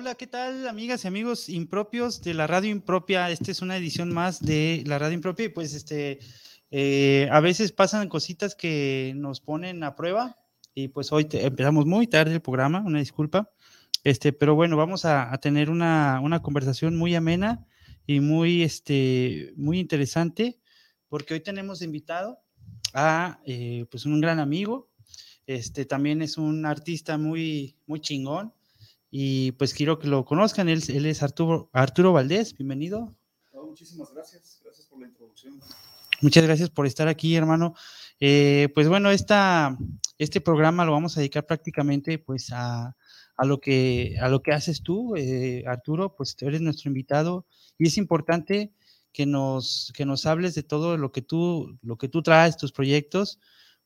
Hola, ¿qué tal amigas y amigos impropios de la radio impropia? Esta es una edición más de la radio impropia y pues este, eh, a veces pasan cositas que nos ponen a prueba y pues hoy empezamos muy tarde el programa, una disculpa, este, pero bueno, vamos a, tener una, conversación muy amena y muy, este, muy interesante porque hoy tenemos invitado a eh, pues un gran amigo, este, también es un artista muy, muy chingón y pues quiero que lo conozcan. Él, él es Arturo, Arturo Valdés, bienvenido. muchísimas gracias, gracias por la introducción. Muchas gracias por estar aquí, hermano. Eh, pues bueno, esta, este programa lo vamos a dedicar prácticamente pues a, a lo, que, a lo que haces tú, eh, Arturo, pues eres nuestro invitado y es importante que nos, que nos hables de todo lo que, tú, lo que tú traes, tus proyectos,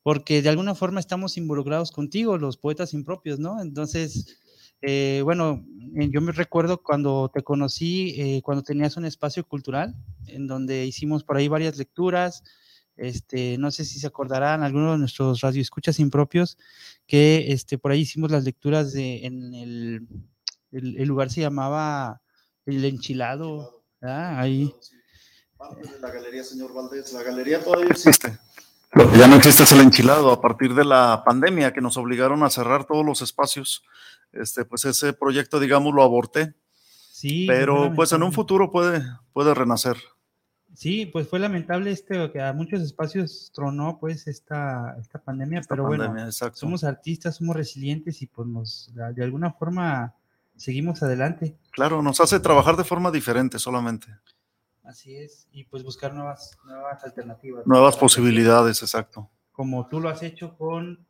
porque de alguna forma estamos involucrados contigo, los poetas impropios, ¿no? Entonces, eh, bueno, yo me recuerdo cuando te conocí, eh, cuando tenías un espacio cultural, en donde hicimos por ahí varias lecturas. Este, no sé si se acordarán algunos de nuestros radioescuchas impropios, que este, por ahí hicimos las lecturas de, en el, el, lugar se llamaba El Enchilado. Ahí. Parte de la galería, señor Valdés. La galería todavía existe. ya no existe es el enchilado a partir de la pandemia que nos obligaron a cerrar todos los espacios este, pues ese proyecto, digamos, lo aborté. Sí. Pero pues en un futuro puede, puede renacer. Sí, pues fue lamentable este que a muchos espacios tronó pues esta, esta pandemia, pero bueno, somos artistas, somos resilientes y pues nos, de alguna forma seguimos adelante. Claro, nos hace trabajar de forma diferente solamente. Así es, y pues buscar nuevas, nuevas alternativas. Nuevas posibilidades, exacto. Como tú lo has hecho con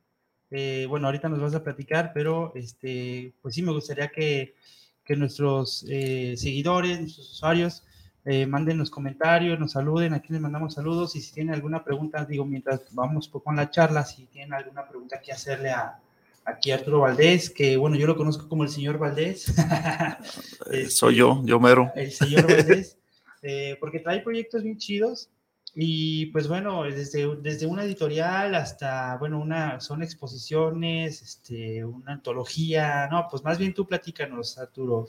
eh, bueno, ahorita nos vas a platicar, pero este, pues sí me gustaría que, que nuestros eh, seguidores, nuestros usuarios, eh, manden los comentarios, nos saluden, aquí les mandamos saludos y si tienen alguna pregunta, digo, mientras vamos con la charla, si tienen alguna pregunta que hacerle a, aquí a Arturo Valdés, que bueno, yo lo conozco como el señor Valdés. Soy yo, yo mero. El señor Valdés, porque trae proyectos bien chidos y pues bueno, desde, desde una editorial hasta, bueno, una, son exposiciones, este, una antología, no, pues más bien tú platícanos, Arturo.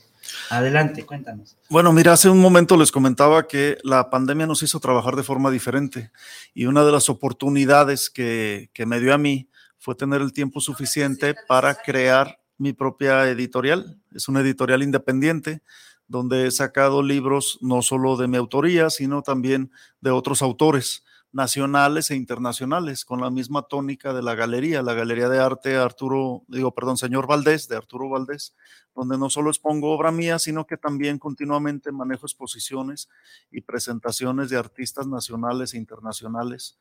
Adelante, cuéntanos. Bueno, mira, hace un momento les comentaba que la pandemia nos hizo trabajar de forma diferente y una de las oportunidades que, que me dio a mí fue tener el tiempo suficiente para crear mi propia editorial. Es una editorial independiente donde he sacado libros no solo de mi autoría, sino también de otros autores nacionales e internacionales, con la misma tónica de la galería, la Galería de Arte Arturo, digo, perdón, señor Valdés, de Arturo Valdés, donde no solo expongo obra mía, sino que también continuamente manejo exposiciones y presentaciones de artistas nacionales e internacionales,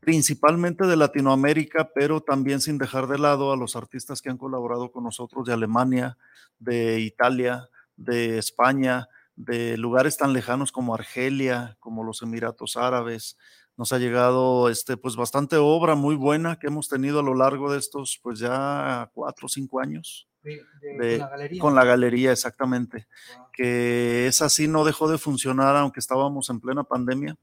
principalmente de Latinoamérica, pero también sin dejar de lado a los artistas que han colaborado con nosotros de Alemania, de Italia, de España, de lugares tan lejanos como Argelia, como los Emiratos Árabes. Nos ha llegado este, pues bastante obra muy buena que hemos tenido a lo largo de estos pues ya cuatro o cinco años. con, la galería. con la galería, exactamente. Que es así, no dejó de funcionar aunque estábamos en plena pandemia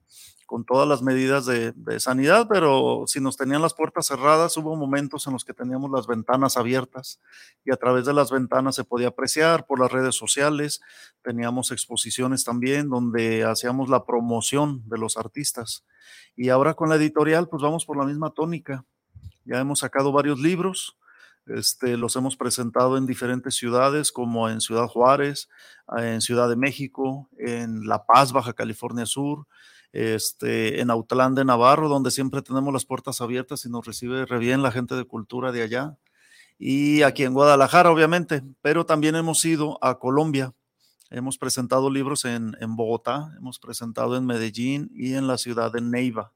con todas las medidas de, sanidad, pero si nos tenían las puertas cerradas, hubo momentos en los que teníamos las ventanas abiertas y a través de las ventanas se podía apreciar por las redes sociales. Teníamos exposiciones también donde hacíamos la promoción de los artistas. Y ahora con la editorial, pues vamos por la misma tónica. Ya hemos sacado varios libros, este, los hemos presentado en diferentes ciudades, como en Ciudad Juárez, en Ciudad de México, en La Paz, Baja California Sur, este, en Autlán de Navarro, donde siempre tenemos las puertas abiertas y nos recibe re bien la gente de cultura de allá. Y aquí en Guadalajara, obviamente, pero también hemos ido a Colombia. Hemos presentado libros en, en Bogotá, hemos presentado en Medellín y en la ciudad de Neiva.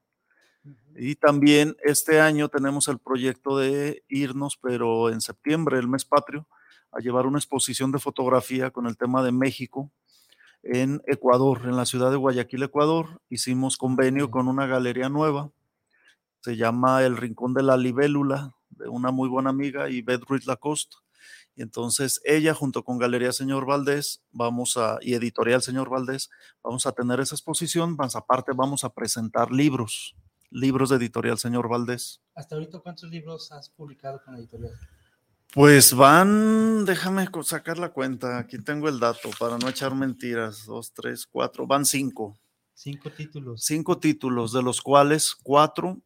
Y también este año tenemos el proyecto de irnos, pero en septiembre, el mes patrio, a llevar una exposición de fotografía con el tema de México en Ecuador, en la ciudad de Guayaquil, Ecuador. Hicimos convenio con una galería nueva, se llama El Rincón de la Libélula, de una muy buena amiga, Yvette Ruiz Lacoste. Y entonces ella junto con Galería Señor Valdés vamos a, y Editorial Señor Valdés, vamos a tener esa exposición, más aparte vamos a presentar libros, libros de Editorial Señor Valdés. Hasta ahorita, ¿cuántos libros has publicado con editorial? Pues van, déjame sacar la cuenta, aquí tengo el dato para no echar mentiras, dos, tres, cuatro, van cinco. Cinco títulos. Cinco títulos, de los cuales cuatro,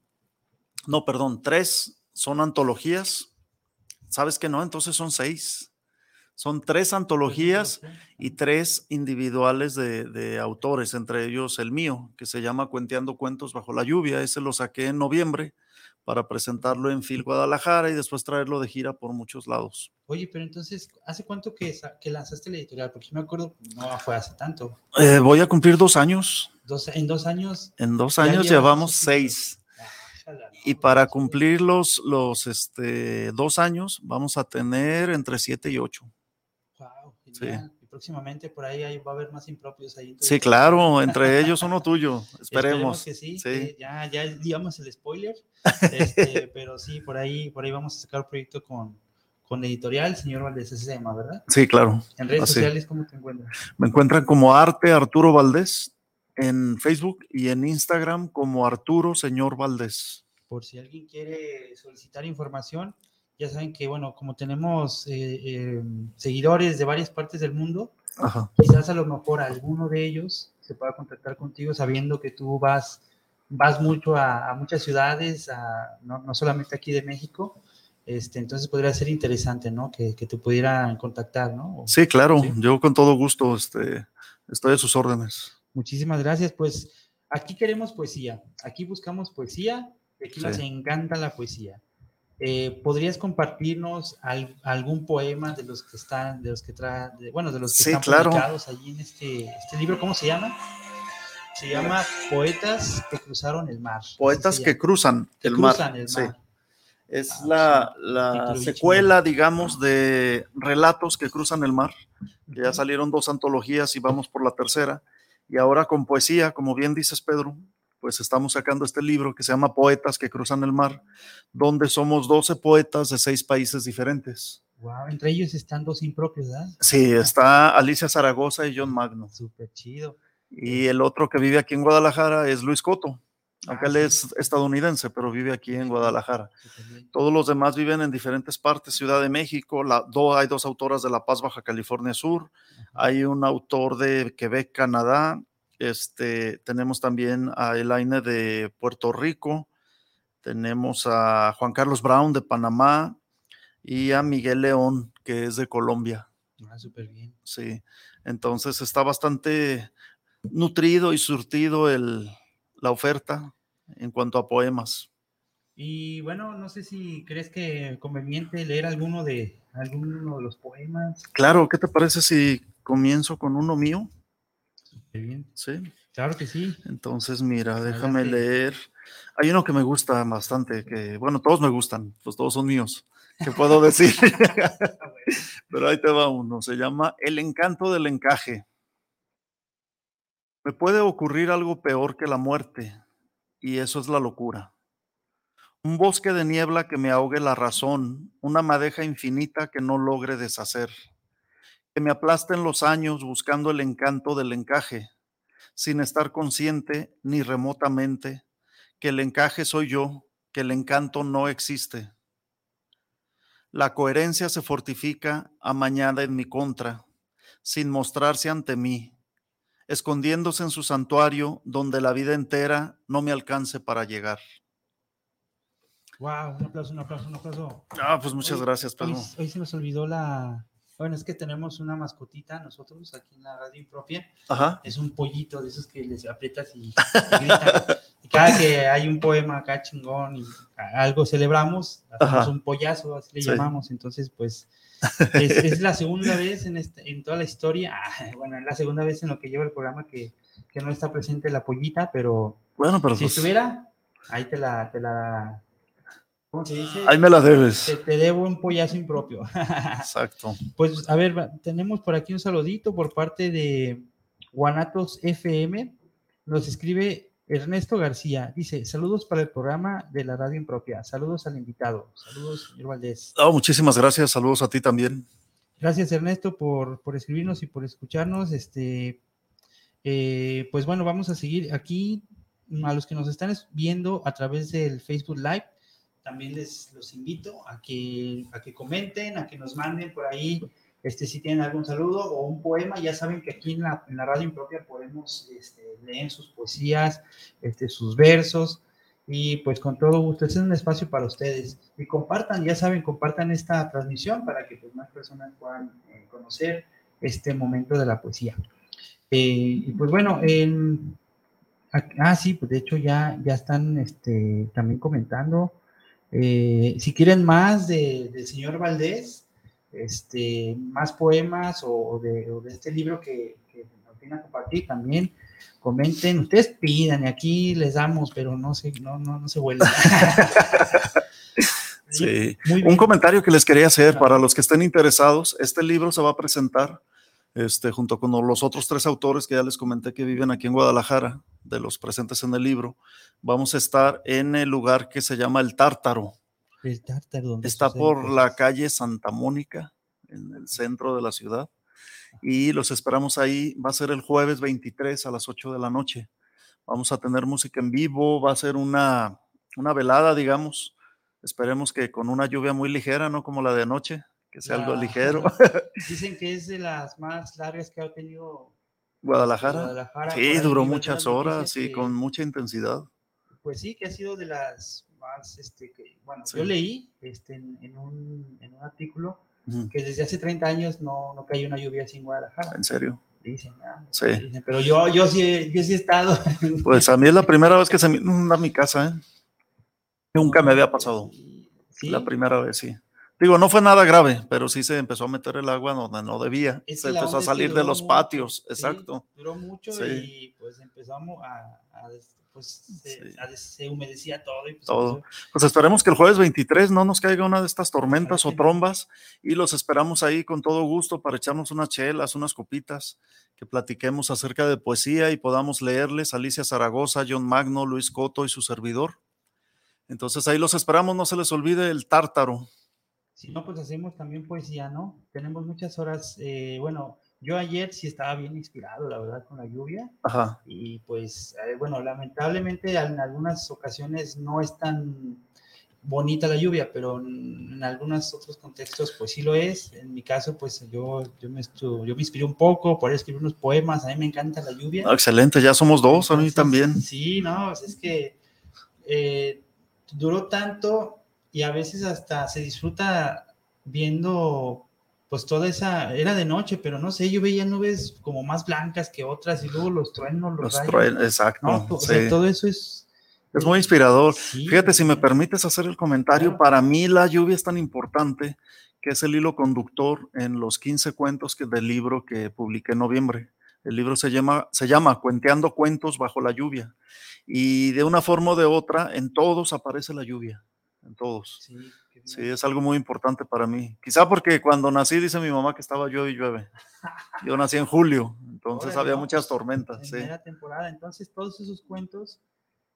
no, perdón, tres son antologías. ¿Sabes que no? Entonces son seis. Son tres antologías y tres individuales de, de, autores, entre ellos el mío, que se llama Cuenteando Cuentos Bajo la Lluvia. Ese lo saqué en noviembre para presentarlo en Phil Guadalajara y después traerlo de gira por muchos lados. Oye, pero entonces, ¿hace cuánto que, que lanzaste la editorial? Porque me acuerdo, no fue hace tanto. Eh, voy a cumplir dos años. Dos, ¿En dos años? En dos años llevamos seis. Y para cumplir los, los este, dos años, vamos a tener entre siete y ocho. Wow, genial. Sí próximamente por ahí, ahí, va a haber más impropios ahí. sí, claro, entre ellos uno tuyo, esperemos. esperemos que sí, sí. ya, ya digamos el spoiler, este, pero sí, por ahí, por ahí vamos a sacar un proyecto con, con editorial, señor Valdés, ese se llama, ¿verdad? Sí, claro. En redes sociales, ¿cómo te encuentras? Me encuentran como Arte Arturo Valdés en Facebook y en Instagram como Arturo Señor Valdés. Por si alguien quiere solicitar información, ya saben que, bueno, como tenemos eh, eh, seguidores de varias partes del mundo, quizás a lo mejor alguno de ellos se pueda contactar contigo sabiendo que tú vas, vas mucho a, muchas ciudades, no, no, solamente aquí de México. Este, entonces podría ser interesante, ¿no? Que, que te pudieran contactar, ¿no? sí, claro, yo con todo gusto este, estoy a sus órdenes. Muchísimas gracias. Pues aquí queremos poesía, aquí buscamos poesía, aquí nos encanta la poesía. Eh, ¿Podrías compartirnos algún poema de los que están, de los que trae, bueno, de los que están publicados allí en este, este, libro? ¿Cómo se llama? Se llama Poetas que cruzaron el mar. Poetas que cruzan, el, mar. Sí. Es ah, la, secuela, digamos, de Relatos que cruzan el mar. ya salieron dos antologías y vamos por la tercera. Y ahora con poesía, como bien dices, Pedro, pues estamos sacando este libro que se llama Poetas que cruzan el mar, donde somos 12 poetas de seis países diferentes. Wow, entre ellos están dos impropios, ¿verdad? Sí, está Alicia Zaragoza y John Magno. Súper chido. Y el otro que vive aquí en Guadalajara es Luis Coto, aunque ah, él es estadounidense, pero vive aquí en Guadalajara. Todos los demás viven en diferentes partes, Ciudad de México, la, do, hay dos autoras de La Paz, Baja California Sur, hay un autor de Quebec, Canadá, este, tenemos también a Elaine de Puerto Rico, tenemos a Juan Carlos Brown de Panamá y a Miguel León, que es de Colombia. Ah, súper bien. Sí, entonces está bastante nutrido y surtido el, la oferta en cuanto a poemas. Y bueno, no sé si crees que conveniente leer alguno de alguno de los poemas. Claro, ¿qué te parece si comienzo con uno mío? Bien. Sí. Claro que sí. Entonces, mira, déjame leer. Hay uno que me gusta bastante, que, bueno, todos me gustan, pues todos son míos. ¿Qué puedo decir? Pero ahí te va uno. Se llama El encanto del encaje. Me puede ocurrir algo peor que la muerte, y eso es la locura. Un bosque de niebla que me ahogue la razón, una madeja infinita que no logre deshacer que me aplasten los años buscando el encanto del encaje, sin estar consciente ni remotamente que el encaje soy yo, que el encanto no existe. La coherencia se fortifica amañada en mi contra, sin mostrarse ante mí, escondiéndose en su santuario donde la vida entera no me alcance para llegar. Wow, un aplauso, un aplauso, un aplauso. Ah, pues muchas gracias, Pedro. hoy, se nos olvidó la, bueno, es que tenemos una mascotita nosotros aquí en la radio impropia. Ajá. Es un pollito de esos que les aprietas y, gritan. y cada que hay un poema acá chingón y algo celebramos, hacemos un pollazo, así le llamamos. Entonces, pues, es, la segunda vez en, este, en toda la historia, ah, bueno, es la segunda vez en lo que lleva el programa que, que no está presente la pollita, pero, bueno, pero si pues estuviera, ahí te la, te la ¿Cómo se dice? Ahí me la debes. Te, debo un pollazo impropio. Exacto. Pues a ver, tenemos por aquí un saludito por parte de Guanatos FM. Nos escribe Ernesto García. Dice, saludos para el programa de la radio impropia. Saludos al invitado. Saludos, señor Valdés. Oh, muchísimas gracias. Saludos a ti también. Gracias, Ernesto, por, por escribirnos y por escucharnos. Este, eh, pues bueno, vamos a seguir aquí. A los que nos están viendo a través del Facebook Live, también les los invito a que, a que comenten, a que nos manden por ahí este, si tienen algún saludo o un poema, ya saben que aquí en la, en la radio impropia podemos este, leer sus poesías, este, sus versos, y pues con todo gusto, este es un espacio para ustedes. Y compartan, ya saben, compartan esta transmisión para que pues, más personas puedan eh, conocer este momento de la poesía. Eh, y pues bueno, en, ah, sí, pues de hecho ya, ya están este, también comentando. Eh, si quieren más de, del señor Valdés, este, más poemas o, de, este libro que, nos viene a compartir también, comenten, ustedes pidan y aquí les damos, pero no se, no, no, no se vuelven. sí, un comentario que les quería hacer para los que estén interesados, este libro se va a presentar este, junto con los otros tres autores que ya les comenté que viven aquí en Guadalajara, de los presentes en el libro, vamos a estar en el lugar que se llama El Tártaro. El Tártaro. Está por la calle Santa Mónica, en el centro de la ciudad. Y los esperamos ahí. Va a ser el jueves 23 a las 8 de la noche. Vamos a tener música en vivo, va a ser una, una velada, digamos. Esperemos que con una lluvia muy ligera, no como la de anoche, que sea algo ligero. Dicen que es de las más largas que ha tenido Guadalajara. sí, duró muchas horas, y con mucha intensidad. Pues sí, que ha sido de las más, este, que, bueno, yo leí este, en, un, en un artículo que desde hace 30 años no, no cae una lluvia así en Guadalajara. ¿En serio? Dicen, ah, sí. pero yo, yo, sí, yo sí he estado. Pues a mí es la primera vez que se me inunda mi casa, ¿eh? Nunca me había pasado. ¿Sí? La primera vez, sí. Digo, no fue nada grave, pero sí se empezó a meter el agua donde no debía. se empezó a salir de los patios, exacto. Duró mucho y pues empezamos a, pues se, humedecía todo. Y pues, todo. Pues esperemos que el jueves 23 no nos caiga una de estas tormentas o trombas y los esperamos ahí con todo gusto para echarnos unas chelas, unas copitas, que platiquemos acerca de poesía y podamos leerles Alicia Zaragoza, John Magno, Luis Coto y su servidor. Entonces ahí los esperamos, no se les olvide el tártaro. Si no, pues hacemos también poesía, ¿no? Tenemos muchas horas, eh, bueno, yo ayer sí estaba bien inspirado, la verdad, con la lluvia. Ajá. Y pues, eh, bueno, lamentablemente en algunas ocasiones no es tan bonita la lluvia, pero en, algunos otros contextos pues sí lo es. En mi caso pues yo, yo, me, yo me inspiré un poco por escribir unos poemas, a mí me encanta la lluvia. Ah, excelente, ya somos dos, a mí también. Sí, no, es que eh, duró tanto y a veces hasta se disfruta viendo pues toda esa, era de noche, pero no sé, yo veía nubes como más blancas que otras y luego los truenos, los, los truenos, exacto. todo eso es... Es muy inspirador. Fíjate, si me permites hacer el comentario, para mí la lluvia es tan importante que es el hilo conductor en los 15 cuentos que, del libro que publiqué en noviembre. El libro se llama, se llama Cuenteando cuentos bajo la lluvia. Y de una forma o de otra, en todos aparece la lluvia en todos. Sí, es algo muy importante para mí. Quizá porque cuando nací, dice mi mamá que estaba llueve y llueve. Yo nací en julio, entonces había muchas tormentas. En primera temporada, entonces todos esos cuentos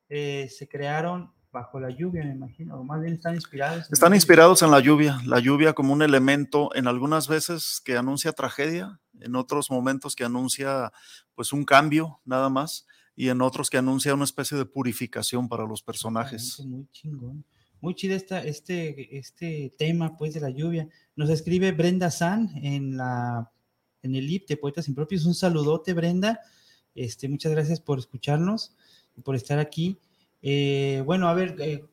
eh, se crearon bajo la lluvia, me imagino, o más bien están inspirados. están inspirados en la lluvia, la lluvia como un elemento en algunas veces que anuncia tragedia, en otros momentos que anuncia pues un cambio nada más y en otros que anuncia una especie de purificación para los personajes. Muy chingón muy chida esta, este, este tema pues de la lluvia. Nos escribe Brenda San en la en el IP de Poetas Impropios. Un saludote, Brenda. Este, muchas gracias por escucharnos y por estar aquí. Eh, bueno, a ver, eh,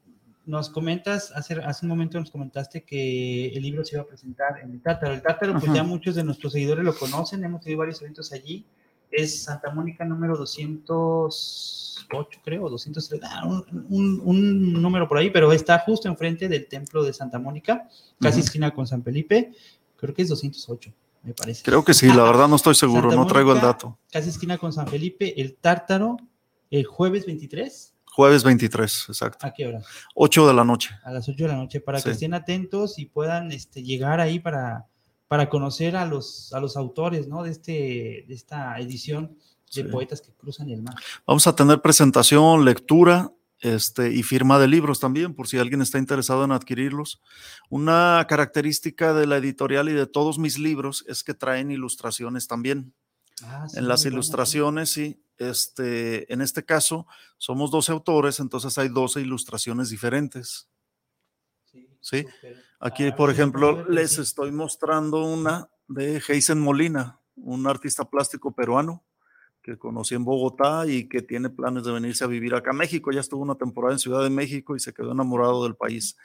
nos comentas, hace, hace un momento nos comentaste que el libro se iba a presentar en el Tártaro. El Tártaro, pues ya muchos de nuestros seguidores lo conocen, hemos tenido varios eventos allí. Es Santa Mónica número 200 8, creo, 203, ah, un, un, número por ahí, pero está justo enfrente del templo de Santa Mónica, casi esquina con San Felipe, creo que es 208, me parece. Creo que sí, la verdad no estoy seguro, no traigo el dato. Casi esquina con San Felipe, el Tártaro, el jueves 23. Jueves 23, exacto. ¿A qué hora? 8 de la noche. A las 8 de la noche, para que estén atentos y puedan este, llegar ahí para, para conocer a los, a los autores, ¿no? De, este, de esta edición de Poetas que Cruzan el Mar. Vamos a tener presentación, lectura este, y firma de libros también, por si alguien está interesado en adquirirlos. Una característica de la editorial y de todos mis libros es que traen ilustraciones también. Ah, en las ilustraciones, sí. Este, en este caso, somos 12 autores, entonces hay 12 ilustraciones diferentes. Sí. Aquí, ah, por ejemplo, les estoy mostrando una de Heisen Molina, un artista plástico peruano que conocí en Bogotá y que tiene planes de venirse a vivir acá a México. Ya estuvo una temporada en Ciudad de México y se quedó enamorado del país.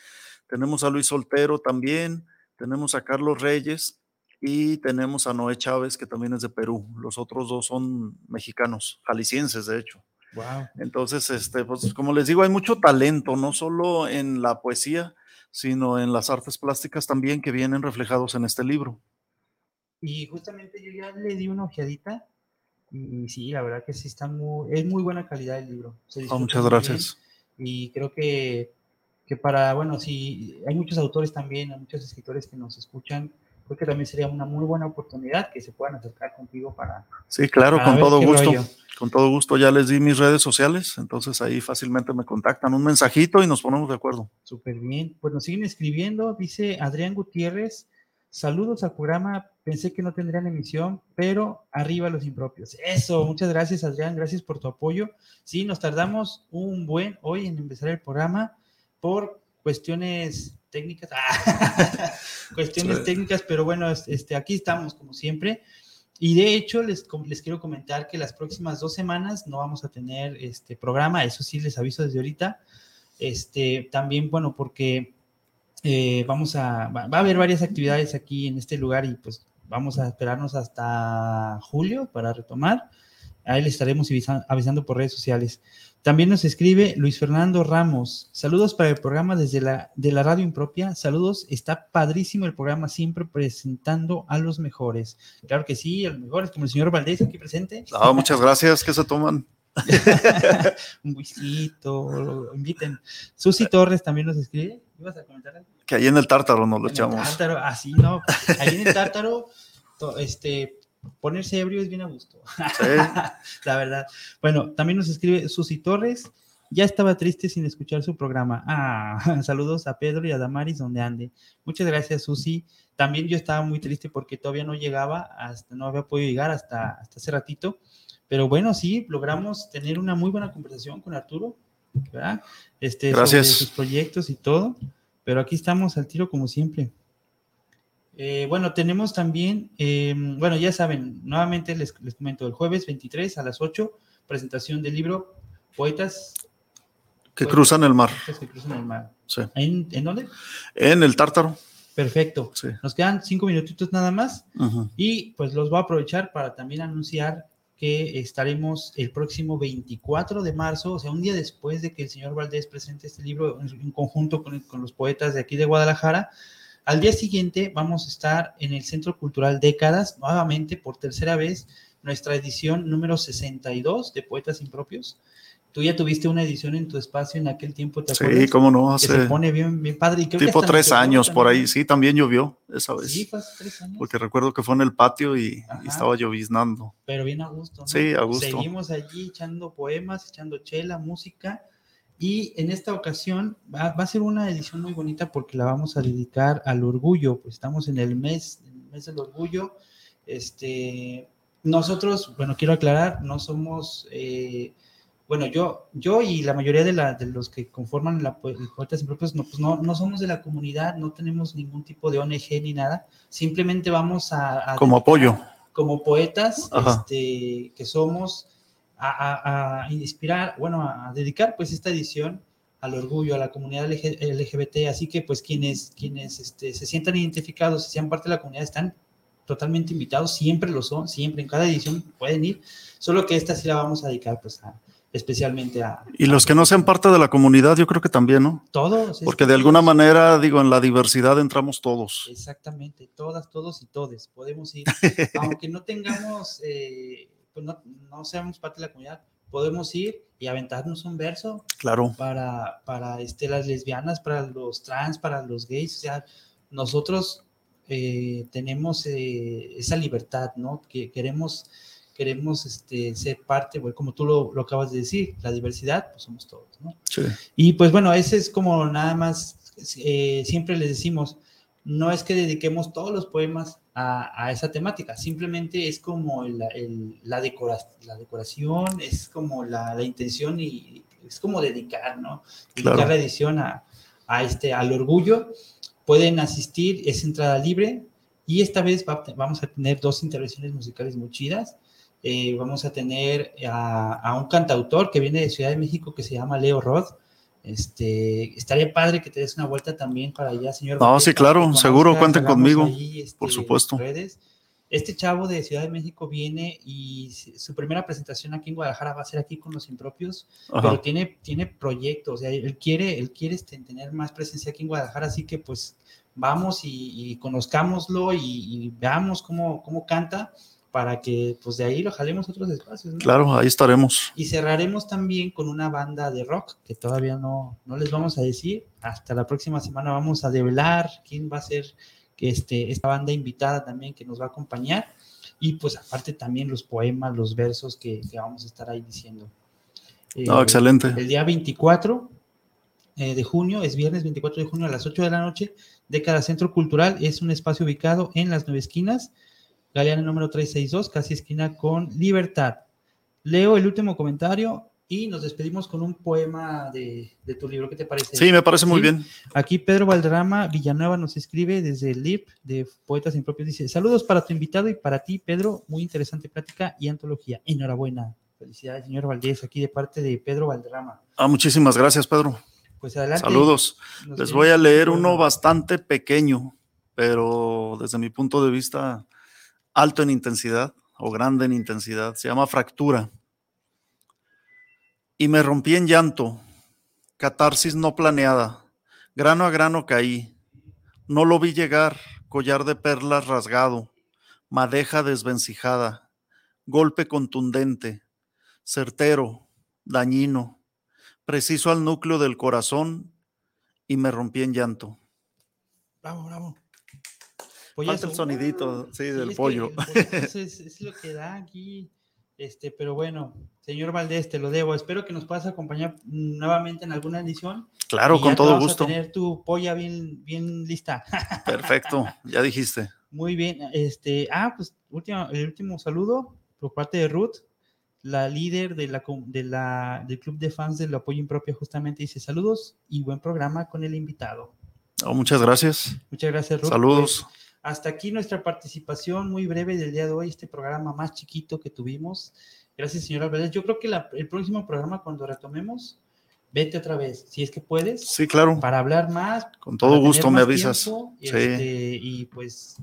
Tenemos a Luis Soltero también, tenemos a Carlos Reyes y tenemos a Noé Chávez, que también es de Perú. Los otros dos son mexicanos, jaliscienses, de hecho. Wow. Entonces, este, pues, como les digo, hay mucho talento, no solo en la poesía, sino en las artes plásticas también que vienen reflejados en este libro. Y justamente yo ya le di una ojeadita y sí, la verdad que sí está muy, es muy buena calidad el libro. Oh, muchas gracias. y creo que, que para, bueno, sí, hay muchos autores también, hay muchos escritores que nos escuchan, creo que también sería una muy buena oportunidad que se puedan acercar contigo para... Sí, claro, con todo gusto. Con todo gusto, ya les di mis redes sociales, entonces ahí fácilmente me contactan un mensajito y nos ponemos de acuerdo. Súper bien, pues nos siguen escribiendo, dice Adrián Gutiérrez, Saludos al programa. Pensé que no tendrían emisión, pero arriba los impropios. Eso, muchas gracias, Adrián. Gracias por tu apoyo. Sí, nos tardamos un buen hoy en empezar el programa por cuestiones técnicas. cuestiones técnicas, pero bueno, este, aquí estamos como siempre. Y de hecho, les, les quiero comentar que las próximas dos semanas no vamos a tener este programa. Eso sí, les aviso desde ahorita. Este, también, bueno, porque eh, vamos a, va, a haber varias actividades aquí en este lugar y pues vamos a esperarnos hasta julio para retomar. Ahí les estaremos avisando por redes sociales. También nos escribe Luis Fernando Ramos. Saludos para el programa desde la, de la radio impropia. Saludos, está padrísimo el programa, siempre presentando a los mejores. Claro que sí, a los mejores, como el señor Valdés aquí presente. Ah, muchas gracias, ¿qué se toman? Un whiskito, inviten. Susi Torres también nos escribe. ¿Ibas a comentar algo? Que ahí en el tártaro nos lo echamos. tártaro, así, ¿no? Ahí en el tártaro, este, ponerse ebrio es bien a gusto. Sí. La verdad. Bueno, también nos escribe Susi Torres. Ya estaba triste sin escuchar su programa. Ah, saludos a Pedro y a Damaris donde ande. Muchas gracias, Susi. También yo estaba muy triste porque todavía no llegaba, hasta no había podido llegar hasta, hasta hace ratito. Pero bueno, sí, logramos tener una muy buena conversación con Arturo, ¿verdad? Este, Gracias. sobre sus proyectos y todo. Pero aquí estamos al tiro como siempre. Eh, bueno, tenemos también, em, bueno, ya saben, nuevamente les, les, comento, el jueves 23 a las 8, presentación del libro Poetas. Que cruzan el mar. Que cruzan el mar. Sí. ¿En, ¿En, dónde? En el Tártaro. Perfecto. Sí. Nos quedan cinco minutitos nada más. Y pues los voy a aprovechar para también anunciar que estaremos el próximo 24 de marzo, o sea, un día después de que el señor Valdés presente este libro en, conjunto con, con, los poetas de aquí de Guadalajara. Al día siguiente vamos a estar en el Centro Cultural Décadas, nuevamente por tercera vez, nuestra edición número 62 de Poetas Impropios. Tú ya tuviste una edición en tu espacio en aquel tiempo, ¿te acuerdas? Sí, cómo no, hace... se pone bien, bien padre. Y tipo tres años por ahí, sí, también llovió esa vez. Sí, fue hace tres años. Porque recuerdo que fue en el patio y, y, estaba lloviznando. Pero bien a gusto, ¿no? Sí, a gusto. Seguimos allí echando poemas, echando chela, música. Y en esta ocasión va, va, a ser una edición muy bonita porque la vamos a dedicar al orgullo, pues estamos en el mes, en el mes del orgullo. Este, nosotros, bueno, quiero aclarar, no somos... Eh, bueno, yo, yo y la mayoría de, la, de los que conforman la, el Poetas Impropios, no, pues no, no, somos de la comunidad, no tenemos ningún tipo de ONG ni nada, simplemente vamos a... como apoyo. Como poetas este, que somos, a, a, inspirar, bueno, a dedicar pues esta edición al orgullo, a la comunidad LGBT, así que pues quienes, quienes este, se sientan identificados, sean parte de la comunidad, están totalmente invitados, siempre lo son, siempre, en cada edición pueden ir, solo que esta sí la vamos a dedicar pues a, especialmente a... Y los que no sean parte de la comunidad, yo creo que también, ¿no? Todos. Porque de alguna manera, digo, en la diversidad entramos todos. Exactamente, todas, todos y todes. Podemos ir, aunque no tengamos, eh, pues no, no, seamos parte de la comunidad, podemos ir y aventarnos un verso. Claro. Para, para este, las lesbianas, para los trans, para los gays. O sea, nosotros eh, tenemos eh, esa libertad, ¿no? Que queremos, queremos este, ser parte, bueno, como tú lo, lo, acabas de decir, la diversidad, pues somos todos, ¿no? Sí. Y pues bueno, ese es como nada más, eh, siempre les decimos, no es que dediquemos todos los poemas a, a esa temática, simplemente es como el, el, la, decora, la decoración, es como la, la, intención y es como dedicar, ¿no? Dedicar la edición a, a este, al orgullo pueden asistir, es entrada libre y esta vez vamos a tener dos intervenciones musicales muy chidas. Eh, vamos a tener a, un cantautor que viene de Ciudad de México que se llama Leo Roth. Este, estaría padre que te des una vuelta también para allá, señor. No, sí, claro, seguro, cuenten conmigo, este, por supuesto. Redes. Este chavo de Ciudad de México viene y su primera presentación aquí en Guadalajara va a ser aquí con los impropios, pero tiene, tiene proyectos, o sea, él quiere, él quiere este, tener más presencia aquí en Guadalajara, así que pues vamos y, conozcámoslo y, veamos cómo, cómo canta para que pues de ahí lo jalemos a otros espacios. Claro, ahí estaremos. Y cerraremos también con una banda de rock que todavía no, no les vamos a decir. Hasta la próxima semana vamos a develar quién va a ser este, esta banda invitada también que nos va a acompañar y pues aparte también los poemas, los versos que, vamos a estar ahí diciendo. No, eh, excelente. El día 24 eh, de junio, es viernes 24 de junio a las 8 de la noche, Década Centro Cultural es un espacio ubicado en las nueve esquinas, Galeana número 362, casi esquina con Libertad. Leo el último comentario y nos despedimos con un poema de, tu libro. ¿Qué te parece? Sí, me parece muy bien. Aquí Pedro Valderrama Villanueva nos escribe desde el LIP de Poetas Impropios. Dice: Saludos para tu invitado y para ti, Pedro. Muy interesante plática y antología. Enhorabuena. Felicidades, señor Valdés, aquí de parte de Pedro Valderrama. Ah, muchísimas gracias, Pedro. Pues adelante. Saludos. Les voy a leer uno bastante pequeño, pero desde mi punto de vista alto en intensidad o grande en intensidad. Se llama Fractura y me rompí en llanto, catarsis no planeada, grano a grano caí, no lo vi llegar, collar de perlas rasgado, madeja desvencijada, golpe contundente, certero, dañino, preciso al núcleo del corazón y me rompí en llanto. Bravo, bravo. Falta el sonidito, sí, del pollo. es, lo que da aquí. Este, pero bueno, señor Valdés, te lo debo. Espero que nos puedas acompañar nuevamente en alguna edición. Claro, con todo gusto. A tener tu polla bien, bien lista. Perfecto, ya dijiste. Muy bien. Este, ah, pues último, el último saludo por parte de Ruth, la líder de la, de la, del club de fans del apoyo impropio, justamente dice saludos y buen programa con el invitado. Oh, muchas gracias. Muchas gracias, Ruth. Saludos. Pues, hasta aquí nuestra participación muy breve del día de hoy, este programa más chiquito que tuvimos. Gracias, señor Álvarez. Yo creo que el próximo programa, cuando retomemos, vete otra vez, si es que puedes. Sí, claro. Para hablar más. Con todo gusto me avisas. sí. Este, y pues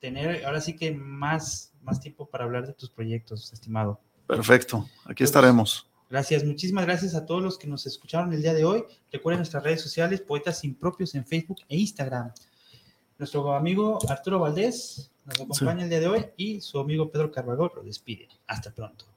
tener ahora sí que más, más tiempo para hablar de tus proyectos, estimado. Perfecto, aquí estaremos. Gracias, muchísimas gracias a todos los que nos escucharon el día de hoy. Recuerden nuestras redes sociales, Poetas Impropios en Facebook e Instagram. Nuestro amigo Arturo Valdés nos acompaña el día de hoy y su amigo Pedro Carvajal lo despide. Hasta pronto.